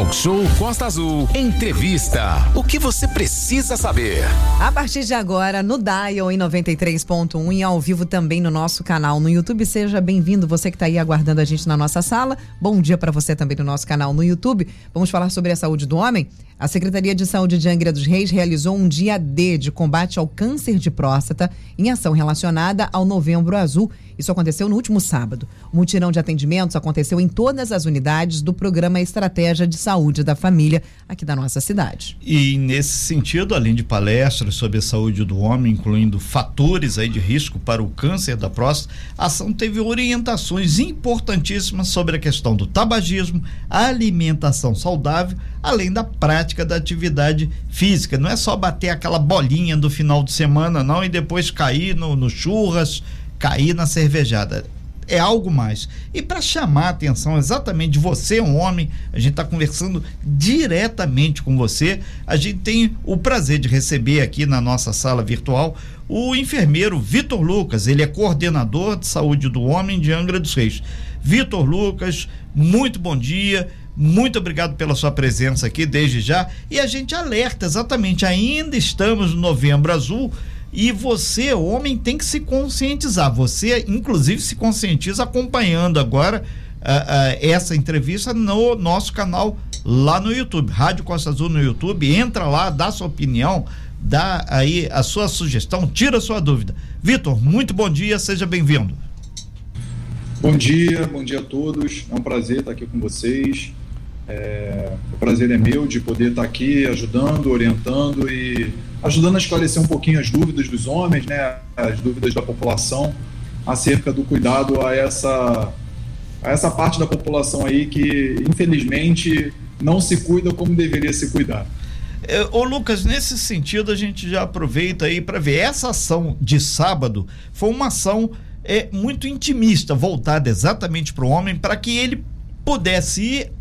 Talk Show Costa Azul. Entrevista. O que você precisa saber? A partir de agora, no Dial em 93.1 e ao vivo também no nosso canal no YouTube. Seja bem-vindo, você que está aí aguardando a gente na nossa sala. Bom dia para você também no nosso canal no YouTube. Vamos falar sobre a saúde do homem? A Secretaria de Saúde de Angra dos Reis realizou um dia D de combate ao câncer de próstata em ação relacionada ao Novembro Azul. Isso aconteceu no último sábado. O mutirão de atendimentos aconteceu em todas as unidades do programa Estratégia de Saúde da Família aqui da nossa cidade. E nesse sentido, além de palestras sobre a saúde do homem, incluindo fatores aí de risco para o câncer da próstata, a ação teve orientações importantíssimas sobre a questão do tabagismo, alimentação saudável, além da prática da atividade física. Não é só bater aquela bolinha do final de semana, não, e depois cair no, no churras, cair na cervejada. É algo mais. E para chamar a atenção exatamente de você, um homem, a gente está conversando diretamente com você. A gente tem o prazer de receber aqui na nossa sala virtual o enfermeiro Vitor Lucas. Ele é coordenador de saúde do homem de Angra dos Reis. Vitor Lucas, muito bom dia. Muito obrigado pela sua presença aqui desde já. E a gente alerta exatamente, ainda estamos no Novembro Azul e você, homem, tem que se conscientizar. Você, inclusive, se conscientiza acompanhando agora uh, uh, essa entrevista no nosso canal lá no YouTube, Rádio Costa Azul no YouTube. Entra lá, dá sua opinião, dá aí a sua sugestão, tira a sua dúvida. Vitor, muito bom dia, seja bem-vindo. Bom dia, bom dia a todos. É um prazer estar aqui com vocês. É, o prazer é meu de poder estar aqui ajudando, orientando e ajudando a esclarecer um pouquinho as dúvidas dos homens, né, as dúvidas da população acerca do cuidado a essa, a essa parte da população aí que, infelizmente, não se cuida como deveria se cuidar. É, ô Lucas, nesse sentido a gente já aproveita aí para ver essa ação de sábado foi uma ação é, muito intimista, voltada exatamente para o homem, para que ele pudesse ir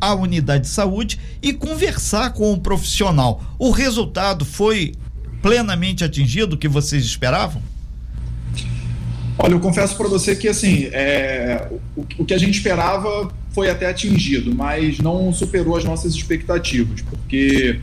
à unidade de saúde e conversar com o profissional. O resultado foi plenamente atingido o que vocês esperavam? Olha, eu confesso para você que assim, é, o, o, que a gente esperava foi até atingido, mas não superou as nossas expectativas, porque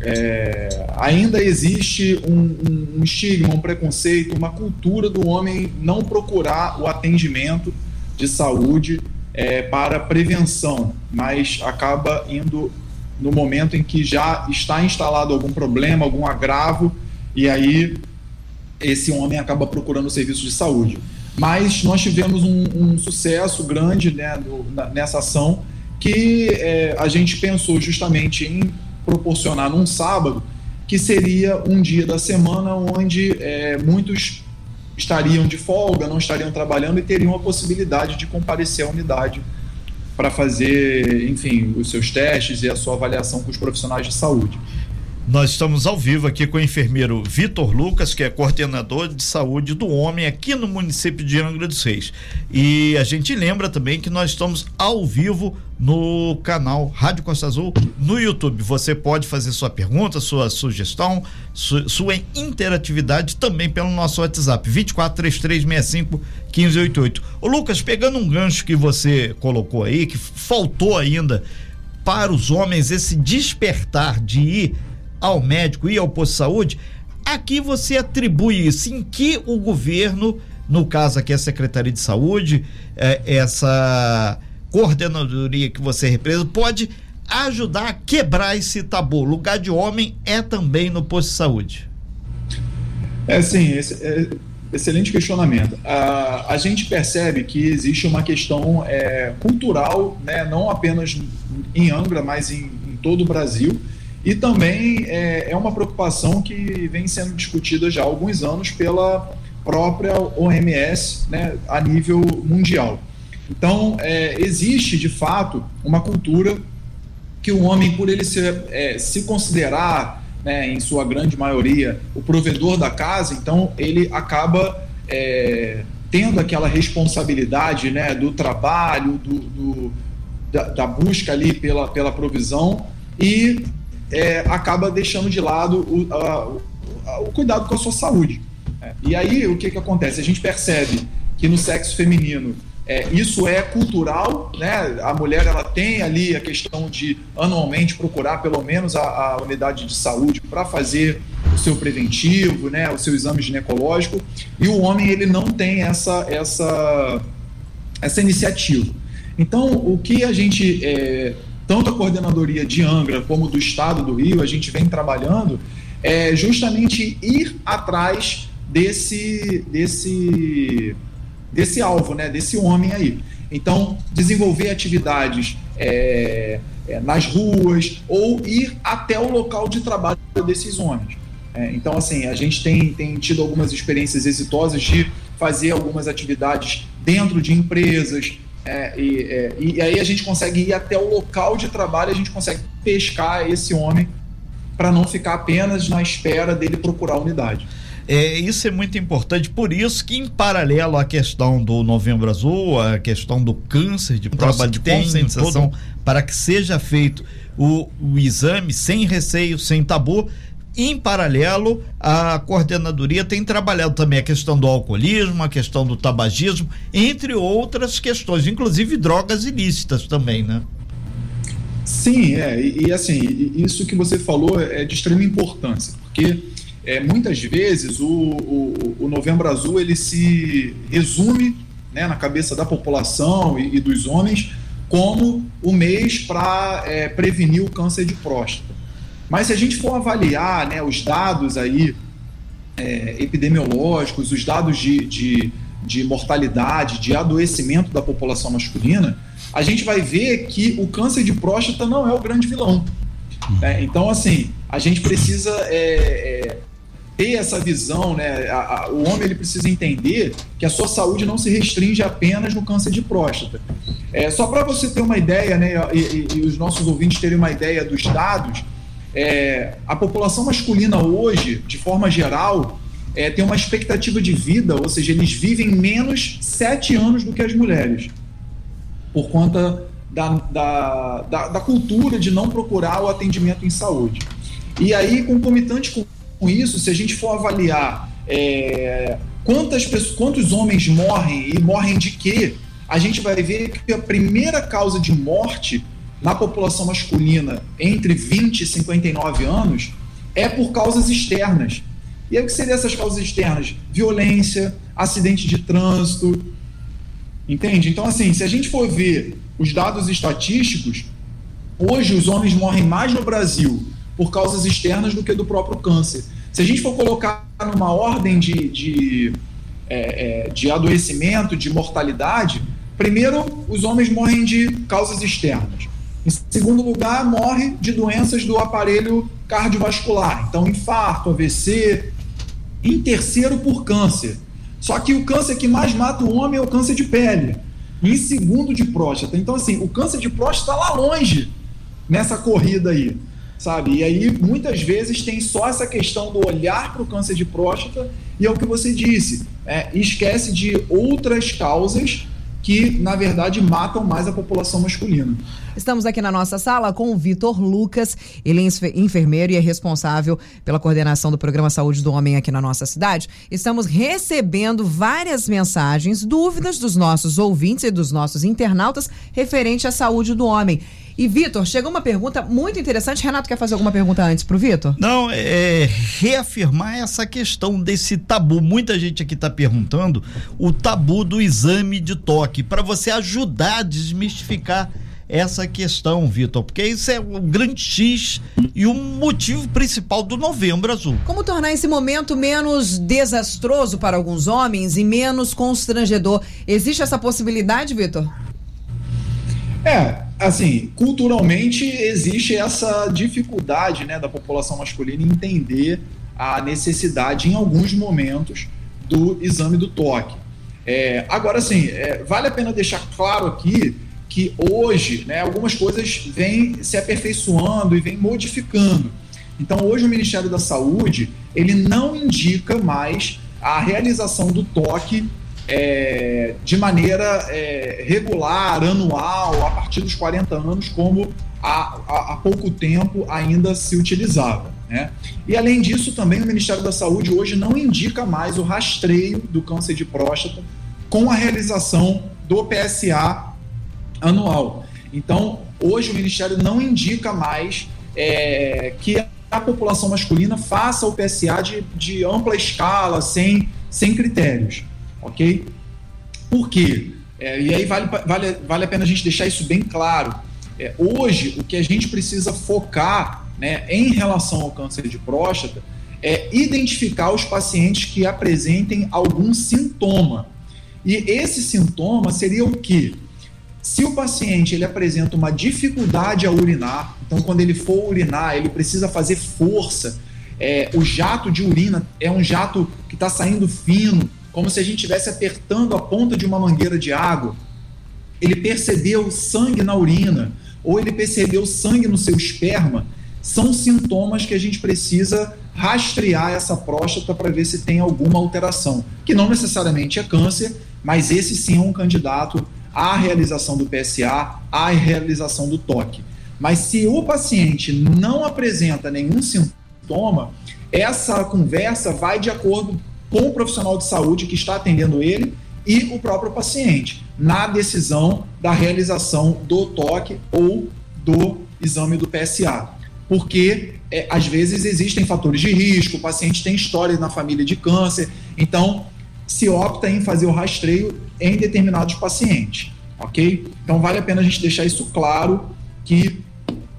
é, ainda existe um, um, um estigma, um preconceito, uma cultura do homem não procurar o atendimento de saúde é, para prevenção, mas acaba indo no momento em que já está instalado algum problema, algum agravo, e aí esse homem acaba procurando o serviço de saúde. Mas nós tivemos um, um sucesso grande né, na, nessa ação que é, a gente pensou justamente em proporcionar num sábado, que seria um dia da semana onde é, muitos estariam de folga, não estariam trabalhando e teriam a possibilidade de comparecer à unidade para fazer, enfim, os seus testes e a sua avaliação com os profissionais de saúde. Nós estamos ao vivo aqui com o enfermeiro Vitor Lucas, que é coordenador de saúde do homem aqui no município de Angra dos Reis. E a gente lembra também que nós estamos ao vivo no canal Rádio Costa Azul no YouTube. Você pode fazer sua pergunta, sua sugestão, su sua interatividade também pelo nosso WhatsApp 243365 1588. Ô Lucas, pegando um gancho que você colocou aí, que faltou ainda para os homens esse despertar de ir ao médico e ao posto de saúde, aqui você atribui isso, em que o governo, no caso aqui a Secretaria de Saúde, é, essa coordenadoria que você representa, pode ajudar a quebrar esse tabu. Lugar de homem é também no posto de saúde. É sim, esse, é, excelente questionamento. A, a gente percebe que existe uma questão é, cultural, né, não apenas em Angra, mas em, em todo o Brasil, e também é, é uma preocupação que vem sendo discutida já há alguns anos pela própria OMS né, a nível mundial. Então, é, existe de fato uma cultura que o homem, por ele ser, é, se considerar, né, em sua grande maioria, o provedor da casa, então ele acaba é, tendo aquela responsabilidade né, do trabalho, do, do da, da, busca ali pela, pela provisão e é, acaba deixando de lado o, a, o cuidado com a sua saúde. É, e aí o que, que acontece? A gente percebe que no sexo feminino é, isso é cultural, né? A mulher ela tem ali a questão de anualmente procurar pelo menos a, a unidade de saúde para fazer o seu preventivo, né? O seu exame ginecológico. E o homem ele não tem essa essa essa iniciativa. Então, o que a gente é, tanto a coordenadoria de Angra como do Estado do Rio, a gente vem trabalhando é justamente ir atrás desse desse desse alvo, né, desse homem aí. Então, desenvolver atividades é, é, nas ruas ou ir até o local de trabalho desses homens. É, então, assim, a gente tem, tem tido algumas experiências exitosas de fazer algumas atividades dentro de empresas, é, e, é, e, aí a gente consegue ir até o local de trabalho, a gente consegue pescar esse homem para não ficar apenas na espera dele procurar a unidade. É, isso é muito importante, por isso que em paralelo à questão do Novembro Azul, a questão do câncer de próstata, de conscientização, todo... para que seja feito o, o exame sem receio, sem tabu, em paralelo, a coordenadoria tem trabalhado também a questão do alcoolismo, a questão do tabagismo, entre outras questões, inclusive drogas ilícitas também, né? Sim, é, e, e assim, isso que você falou é de extrema importância, porque é, muitas vezes o, o, o, Novembro Azul ele se resume né, na cabeça da população e, e dos homens como o mês para é, prevenir o câncer de próstata. Mas se a gente for avaliar né, os dados aí é, epidemiológicos, os dados de, de, de mortalidade, de adoecimento da população masculina, a gente vai ver que o câncer de próstata não é o grande vilão. É, então, assim, a gente precisa é, é, ter essa visão, né? A, a, o homem ele precisa entender que a sua saúde não se restringe apenas no câncer de próstata. É, só para você ter uma ideia, né? E, e, e, os nossos ouvintes terem uma ideia dos dados, é, a população masculina hoje, de forma geral, é, tem uma expectativa de vida, ou seja, eles vivem menos sete anos do que as mulheres, por conta da, da, da, da cultura de não procurar o atendimento em saúde. E aí, concomitante com isso, se a gente for avaliar é, quantas pessoas, quantos homens morrem e morrem de quê, a gente vai ver que a primeira causa de morte na população masculina entre 20 e 59 anos é por causas externas. E aí, o que seriam essas causas externas? Violência, acidente de trânsito. Entende? Então, assim, se a gente for ver os dados estatísticos, hoje os homens morrem mais no Brasil por causas externas do que do próprio câncer. Se a gente for colocar numa ordem de, de, é, é, de adoecimento, de mortalidade, primeiro, os homens morrem de causas externas. Em segundo lugar, morre de doenças do aparelho cardiovascular, então infarto, AVC. Em terceiro, por câncer. Só que o câncer que mais mata o homem é o câncer de pele. Em segundo, de próstata. Então, assim, o câncer de próstata está lá longe nessa corrida aí sabe? E aí, muitas vezes, tem só essa questão do olhar para o câncer de próstata e é o que você disse, é, esquece de outras causas que, na verdade, matam mais a população masculina. Estamos aqui na nossa sala com o Vitor Lucas. Ele é enfermeiro e é responsável pela coordenação do programa Saúde do Homem aqui na nossa cidade. Estamos recebendo várias mensagens, dúvidas dos nossos ouvintes e dos nossos internautas referente à saúde do homem. E, Vitor, chegou uma pergunta muito interessante. Renato, quer fazer alguma pergunta antes para o Vitor? Não, é reafirmar essa questão desse tabu. Muita gente aqui está perguntando o tabu do exame de toque, para você ajudar a desmistificar essa questão, Vitor, porque isso é o grande X e o motivo principal do Novembro Azul. Como tornar esse momento menos desastroso para alguns homens e menos constrangedor? Existe essa possibilidade, Vitor? É, assim, culturalmente existe essa dificuldade né, da população masculina entender a necessidade, em alguns momentos, do exame do toque. É, agora, assim, é, vale a pena deixar claro aqui que hoje né, algumas coisas vêm se aperfeiçoando e vêm modificando. Então, hoje o Ministério da Saúde ele não indica mais a realização do toque é, de maneira é, regular, anual, a partir dos 40 anos, como há, há, há pouco tempo ainda se utilizava. Né? E além disso, também o Ministério da Saúde hoje não indica mais o rastreio do câncer de próstata com a realização do PSA anual. Então, hoje o Ministério não indica mais é, que a população masculina faça o PSA de, de ampla escala, sem, sem critérios, ok? Por quê? É, e aí vale, vale, vale a pena a gente deixar isso bem claro. É, hoje, o que a gente precisa focar né, em relação ao câncer de próstata é identificar os pacientes que apresentem algum sintoma. E esse sintoma seria o quê? Se o paciente ele apresenta uma dificuldade a urinar, então quando ele for urinar, ele precisa fazer força, é, o jato de urina é um jato que está saindo fino, como se a gente estivesse apertando a ponta de uma mangueira de água. Ele percebeu sangue na urina, ou ele percebeu sangue no seu esperma, são sintomas que a gente precisa rastrear essa próstata para ver se tem alguma alteração, que não necessariamente é câncer, mas esse sim é um candidato à realização do PSA, à realização do toque. Mas se o paciente não apresenta nenhum sintoma, essa conversa vai de acordo com o profissional de saúde que está atendendo ele e o próprio paciente, na decisão da realização do toque ou do exame do PSA. Porque é, às vezes existem fatores de risco, o paciente tem história na família de câncer, então se opta em fazer o rastreio em determinados pacientes, ok? Então vale a pena a gente deixar isso claro que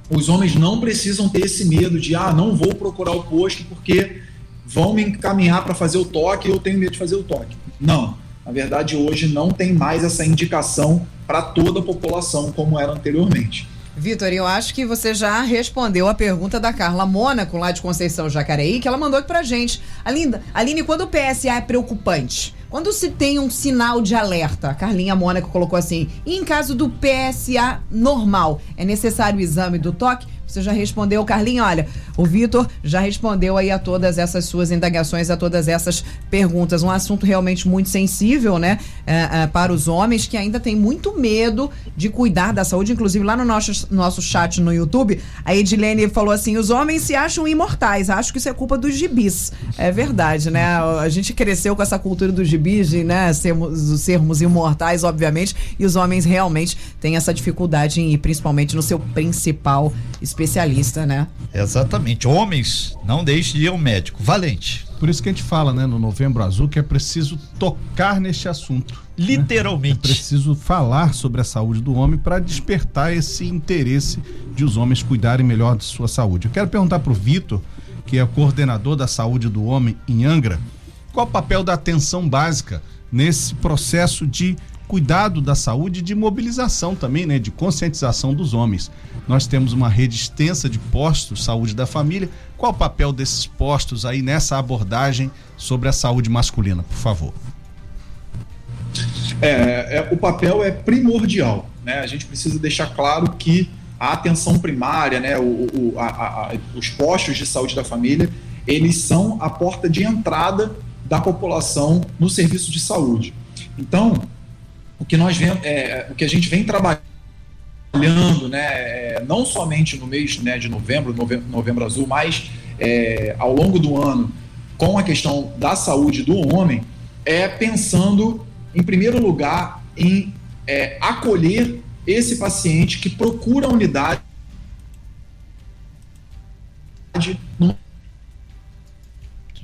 os homens não precisam ter esse medo de ah, não vou procurar o posto porque vão me encaminhar para fazer o toque eu tenho medo de fazer o toque. Não, na verdade hoje não tem mais essa indicação para toda a população como era anteriormente. Vitor, eu acho que você já respondeu a pergunta da Carla Mônaco, lá de Conceição Jacareí, que ela mandou aqui pra gente. Aline, Aline, quando o PSA é preocupante, quando se tem um sinal de alerta, a Carlinha Mônaco colocou assim, e em caso do PSA normal, é necessário o exame do toque? Você já respondeu, Carlinhos? Olha, o Vitor já respondeu aí a todas essas suas indagações, a todas essas perguntas. Um assunto realmente muito sensível, né? É, é, para os homens que ainda têm muito medo de cuidar da saúde. Inclusive, lá no nosso, nosso chat no YouTube, a Edilene falou assim: os homens se acham imortais. Acho que isso é culpa dos gibis. É verdade, né? A gente cresceu com essa cultura dos gibis, de, né? Sermos, sermos imortais, obviamente, e os homens realmente têm essa dificuldade em ir, principalmente no seu principal especialista, né? Exatamente. Homens, não deixe de ir ao médico. Valente. Por isso que a gente fala, né, no Novembro Azul, que é preciso tocar neste assunto. Né? Literalmente. Né? É preciso falar sobre a saúde do homem para despertar esse interesse de os homens cuidarem melhor de sua saúde. Eu quero perguntar para o Vitor, que é o coordenador da saúde do homem em Angra, qual o papel da atenção básica nesse processo de cuidado da saúde e de mobilização também, né, de conscientização dos homens. Nós temos uma rede extensa de postos saúde da família. Qual o papel desses postos aí nessa abordagem sobre a saúde masculina, por favor? É, é, o papel é primordial, né? A gente precisa deixar claro que a atenção primária, né, o, o a, a, os postos de saúde da família, eles são a porta de entrada da população no serviço de saúde. Então, o que nós vemos, é, o que a gente vem trabalhando, né, é, não somente no mês né, de novembro, novembro, novembro azul, mas é, ao longo do ano, com a questão da saúde do homem, é pensando, em primeiro lugar, em é, acolher esse paciente que procura a unidade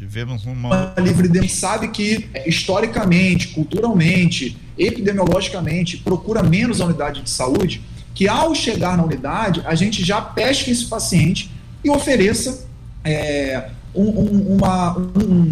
Tivemos uma. Livre de sabe que, historicamente, culturalmente, epidemiologicamente, procura menos a unidade de saúde, que ao chegar na unidade, a gente já pesca esse paciente e ofereça é, um, um, uma, um,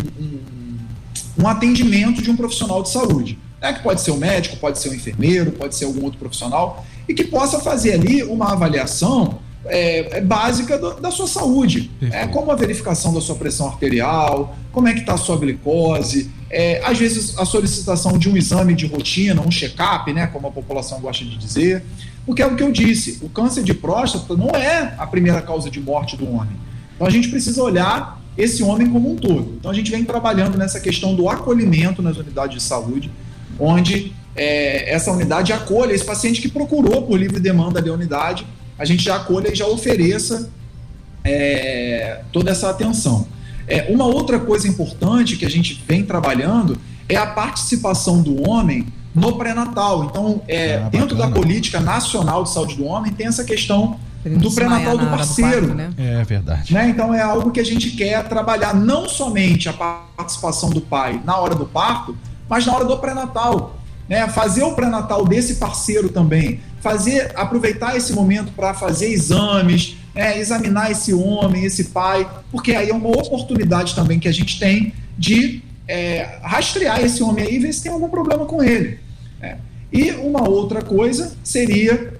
um, atendimento de um profissional de saúde. Né? Que pode ser um médico, pode ser um enfermeiro, pode ser algum outro profissional, e que possa fazer ali uma avaliação é, é básica do, da sua saúde. É como a verificação da sua pressão arterial, como é que está a sua glicose, é, às vezes a solicitação de um exame de rotina, um check-up, né, como a população gosta de dizer, porque é o que eu disse, o câncer de próstata não é a primeira causa de morte do homem. Então a gente precisa olhar esse homem como um todo. Então a gente vem trabalhando nessa questão do acolhimento nas unidades de saúde, onde é, essa unidade acolha esse paciente que procurou por livre demanda da unidade a gente já acolha e já ofereça é, toda essa atenção. É, uma outra coisa importante que a gente vem trabalhando é a participação do homem no pré-natal. Então, é, Ah, dentro da política nacional de saúde do homem, tem essa questão do pré-natal do parceiro. parto, né? É verdade. Né? Então é algo que a gente quer trabalhar não somente a participação do pai na hora do parto, mas na hora do pré-natal. Né? Fazer o pré-natal desse parceiro também, fazer aproveitar esse momento para fazer exames, né? examinar esse homem, esse pai, porque aí é uma oportunidade também que a gente tem de é, rastrear esse homem aí e ver se tem algum problema com ele. né? E uma outra coisa seria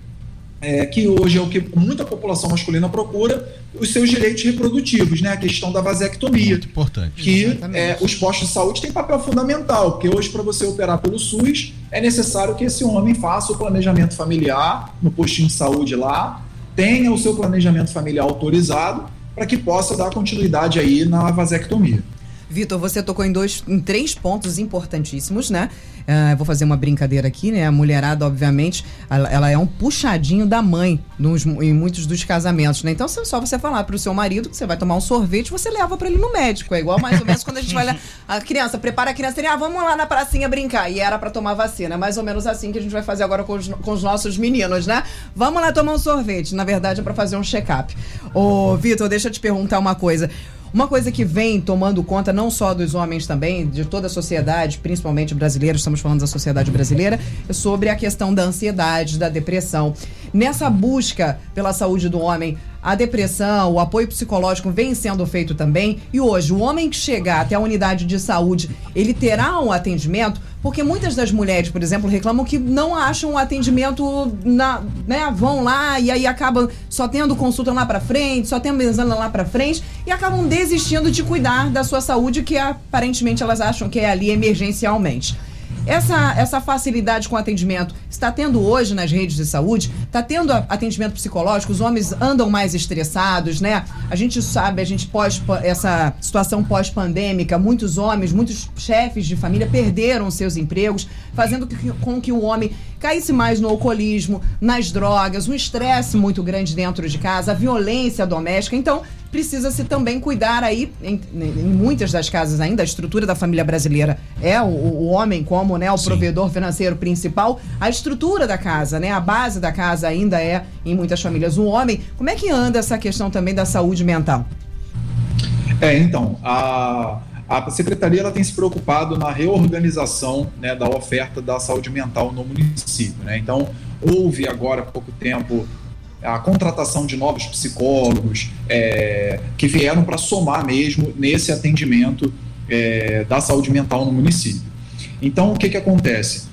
é, que hoje é o que muita população masculina procura, os seus direitos reprodutivos, né? A questão da vasectomia. Muito importante. Que é, os postos de saúde têm papel fundamental, porque hoje, para você operar pelo SUS, é necessário que esse homem faça o planejamento familiar no postinho de saúde lá, tenha o seu planejamento familiar autorizado, para que possa dar continuidade aí na vasectomia. Vitor, você tocou em dois, em três pontos importantíssimos, né? Ah, vou fazer uma brincadeira aqui, né? A mulherada, obviamente, ela, ela é um puxadinho da mãe nos- em muitos dos casamentos, né? Então, é só você falar pro seu marido que você vai tomar um sorvete, você leva para ele no médico. É igual mais ou menos quando a gente vai lá, a criança prepara a criança e ah, vamos lá na pracinha brincar. E era para tomar vacina. Mais ou menos assim que a gente vai fazer agora com os, com os nossos meninos, né? Vamos lá tomar um sorvete. Na verdade, é para fazer um check-up. Ô, Vitor, deixa eu te perguntar uma coisa. Uma coisa que vem tomando conta não só dos homens também, de toda a sociedade, principalmente brasileira, estamos falando da sociedade brasileira, é sobre a questão da ansiedade, da depressão. Nessa busca pela saúde do homem, a depressão, o apoio psicológico vem sendo feito também. E hoje, o homem que chegar até a unidade de saúde, ele terá um atendimento, porque muitas das mulheres, por exemplo, reclamam que não acham o atendimento na, né, vão lá e aí acabam só tendo consulta lá pra frente, só tendo exame lá pra frente e acabam desistindo de cuidar da sua saúde que aparentemente elas acham que é ali emergencialmente. Essa, essa facilidade com atendimento está tendo hoje nas redes de saúde? Está tendo atendimento psicológico? Os homens andam mais estressados, né? A gente sabe, a gente pós essa situação pós-pandêmica, muitos homens, muitos chefes de família perderam seus empregos, fazendo com que o homem caísse mais no alcoolismo, nas drogas, um estresse muito grande dentro de casa, a violência doméstica. Então, precisa-se também cuidar aí, em, em muitas das casas ainda, a estrutura da família brasileira é o, o homem como né, o Sim. provedor financeiro principal, a estrutura da casa, né, a base da casa ainda é, em muitas famílias, o homem. Como é que anda essa questão também da saúde mental? É, então, a, a secretaria ela tem se preocupado na reorganização né, da oferta da saúde mental no município. Né? Então, houve agora há pouco tempo a contratação de novos psicólogos é, que vieram para somar mesmo nesse atendimento é, da saúde mental no município. Então, o que, que acontece?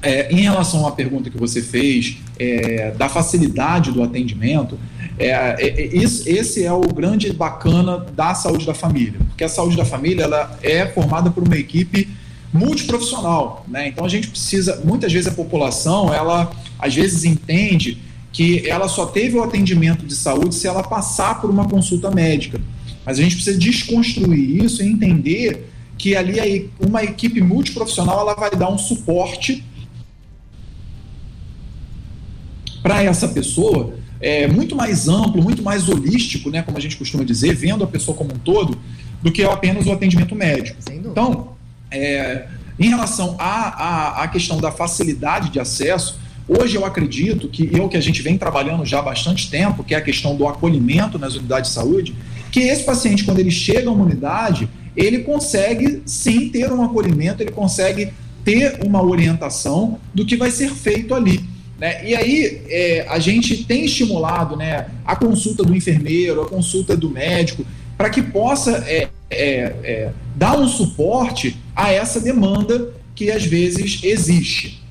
É, em relação à pergunta que você fez, é, da facilidade do atendimento, é, é, é, isso- esse é o grande bacana da saúde da família, porque a saúde da família ela é formada por uma equipe multiprofissional, né? Então a gente precisa, muitas vezes a população, ela às vezes entende que ela só teve o atendimento de saúde se ela passar por uma consulta médica. Mas a gente precisa desconstruir isso e entender que ali uma equipe multiprofissional ela vai dar um suporte para essa pessoa é muito mais amplo, muito mais holístico, né, como a gente costuma dizer, vendo a pessoa como um todo, do que apenas o atendimento médico. Então, é, em relação à, à, à questão da facilidade de acesso, hoje eu acredito que é o que a gente vem trabalhando já há bastante tempo, que é a questão do acolhimento nas unidades de saúde, que esse paciente, quando ele chega a uma unidade, ele consegue sim ter um acolhimento, ele consegue ter uma orientação do que vai ser feito ali. Né? E aí é, a gente tem estimulado né, a consulta do enfermeiro, a consulta do médico, para que possa é, é, é, dar um suporte a essa demanda que às vezes existe.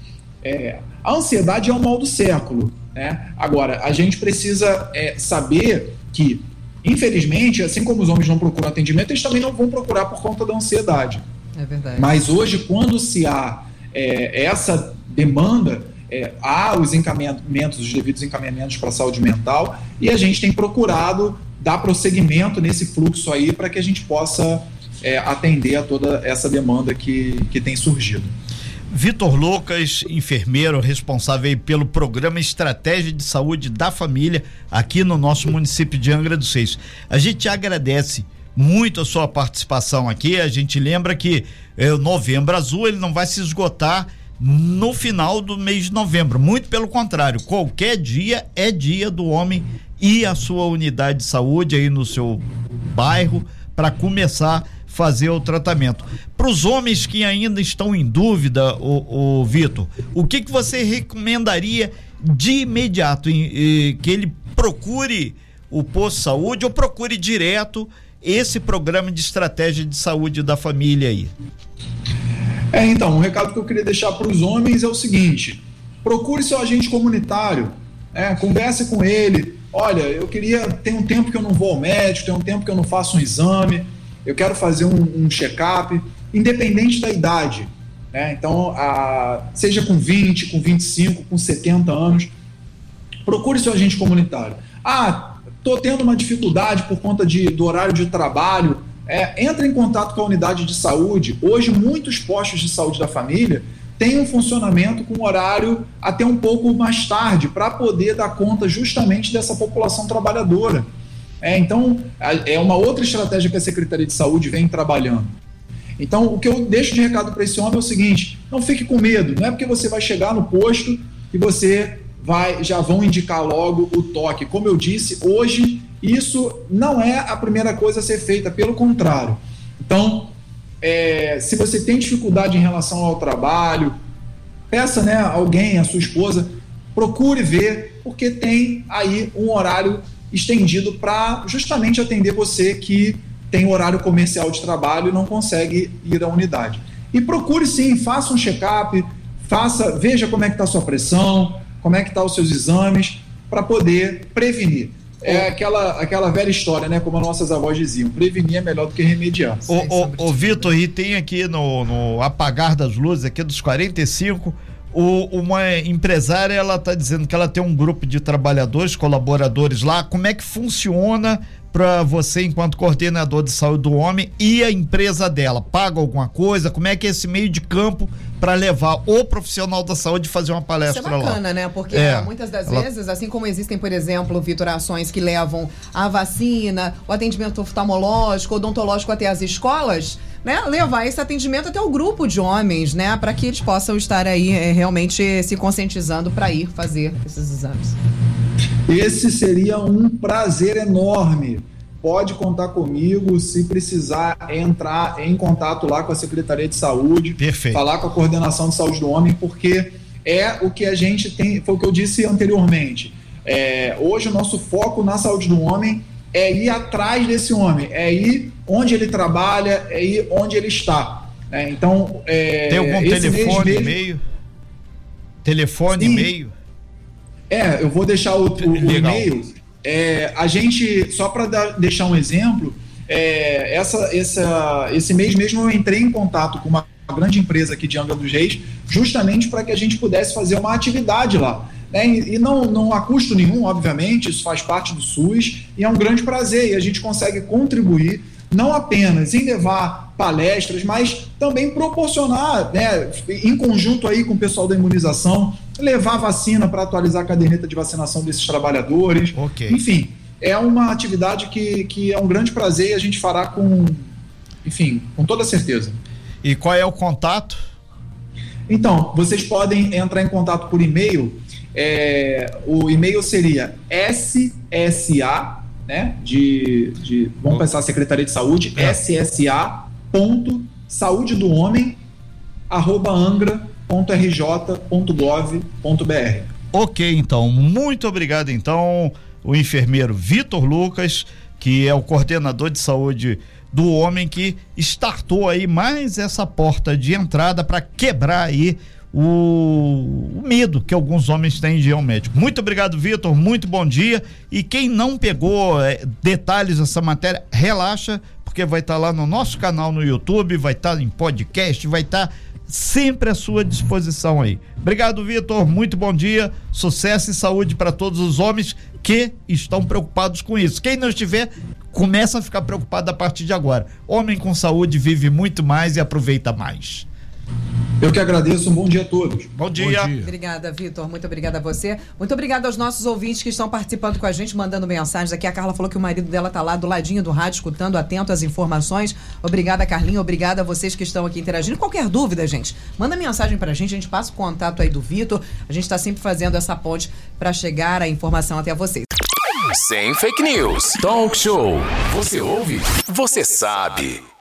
É, a ansiedade é o mal do século. Né? Agora, a gente precisa é, saber que, infelizmente, assim como os homens não procuram atendimento, eles também não vão procurar por conta da ansiedade. É verdade. Mas hoje, quando se há é, essa demanda, é, há os encaminhamentos, os devidos encaminhamentos para a saúde mental, e a gente tem procurado dar prosseguimento nesse fluxo aí para que a gente possa é, atender a toda essa demanda que, que tem surgido. Vitor Lucas, enfermeiro responsável pelo programa Estratégia de Saúde da Família aqui no nosso município de Angra dos Reis. A gente agradece muito a sua participação aqui. A gente lembra que é, o Novembro Azul ele não vai se esgotar no final do mês de novembro. Muito pelo contrário, qualquer dia é dia do homem ir à sua unidade de saúde aí no seu bairro para começar a fazer o tratamento. Para os homens que ainda estão em dúvida, o, o Vitor, o que, que você recomendaria de imediato em, em, que ele procure o posto de saúde ou procure direto esse programa de estratégia de saúde da família aí? É, então, o recado que eu queria deixar para os homens é o seguinte: procure seu agente comunitário, é, converse com ele. Olha, eu queria. Tem um tempo que eu não vou ao médico, tem um tempo que eu não faço um exame, eu quero fazer um, um check-up, independente da idade. Né? Então, a, seja com 20, com 25, com 70 anos, procure seu agente comunitário. Ah, estou tendo uma dificuldade por conta de, do horário de trabalho é, entra em contato com a unidade de saúde. Hoje, muitos postos de saúde da família têm um funcionamento com horário até um pouco mais tarde, para poder dar conta justamente dessa população trabalhadora. É, então, é uma outra estratégia que a Secretaria de Saúde vem trabalhando. Então, o que eu deixo de recado para esse homem é o seguinte: não fique com medo, não é porque você vai chegar no posto que você vai, já vão indicar logo o toque. Como eu disse, hoje isso não é a primeira coisa a ser feita, pelo contrário. Então, é, se você tem dificuldade em relação ao trabalho, peça né, alguém, a sua esposa, procure ver, porque tem aí um horário estendido para justamente atender você que tem horário comercial de trabalho e não consegue ir à unidade. E procure sim, faça um check-up, faça, veja como é que está a sua pressão, como é que estão tá os seus exames, para poder prevenir. É aquela, aquela velha história, né? Como as nossas avós diziam: prevenir é melhor do que remediar. O Vitor, e tem aqui no, no apagar das luzes, aqui dos 45, o, uma empresária ela está dizendo que ela tem um grupo de trabalhadores, colaboradores lá. Como é que funciona para você, enquanto coordenador de saúde do homem, e a empresa dela? Paga alguma coisa? Como é que é esse meio de campo para levar o profissional da saúde fazer uma palestra lá? Isso é bacana, lá? né? Porque é. muitas das ela... vezes, assim como existem, por exemplo, Vitor, ações que levam a vacina, o atendimento oftalmológico, odontológico até as escolas, né, levar esse atendimento até o grupo de homens, né, para que eles possam estar aí é, realmente se conscientizando para ir fazer esses exames. Esse seria um prazer enorme. Pode contar comigo se precisar entrar em contato lá com a Secretaria de Saúde, Perfeito. falar com a coordenação de saúde do homem, porque é o que a gente tem, foi o que eu disse anteriormente. É, hoje o nosso foco na saúde do homem é ir atrás desse homem, é ir onde ele trabalha, é ir onde ele está. É, então, é, tem algum telefone, e-mail? Telefone, e-mail? É, eu vou deixar o, o, o e-mail. É, a gente, só para deixar um exemplo, é, essa, essa, esse mês mesmo eu entrei em contato com uma grande empresa aqui de Angra dos Reis, justamente para que a gente pudesse fazer uma atividade lá. Né? E, não, não há custo nenhum, obviamente, isso faz parte do SUS e é um grande prazer e a gente consegue contribuir não apenas em levar palestras, mas também proporcionar, né, em conjunto aí com o pessoal da imunização, levar vacina para atualizar a caderneta de vacinação desses trabalhadores. Okay. Enfim, é uma atividade que, que é um grande prazer e a gente fará com, enfim, com toda certeza. E qual é o contato? Então, vocês podem entrar em contato por e-mail. É, o e-mail seria ssa, né? De, de vamos pensar Secretaria de Saúde, é. ssa ponto saúde do homem arroba angra.rj.gov.br. Ok, então, muito obrigado então, o enfermeiro Vitor Lucas, que é o coordenador de saúde do homem que startou aí mais essa porta de entrada para quebrar aí o, medo que alguns homens têm de ir ao médico. Muito obrigado, Vitor. Muito bom dia. E quem não pegou é, detalhes dessa matéria, relaxa, porque vai estar tá lá no nosso canal no YouTube, vai estar tá em podcast, vai estar tá sempre à sua disposição aí. Obrigado, Vitor. Muito bom dia. Sucesso e saúde para todos os homens que estão preocupados com isso. Quem não estiver, começa a ficar preocupado a partir de agora. Homem com saúde vive muito mais e aproveita mais. Eu que agradeço, um bom dia a todos. Bom dia. Bom dia. Obrigada, Vitor. Muito obrigada a você. Muito obrigada aos nossos ouvintes que estão participando com a gente, mandando mensagens aqui. A Carla falou que o marido dela está lá do ladinho do rádio, escutando, atento às informações. Obrigada, Carlinha. Obrigada a vocês que estão aqui interagindo. Qualquer dúvida, gente, manda mensagem para a gente. A gente passa o contato aí do Vitor. A gente está sempre fazendo essa ponte para chegar a informação até vocês. Sem fake news. Talk show. Você ouve? Você sabe.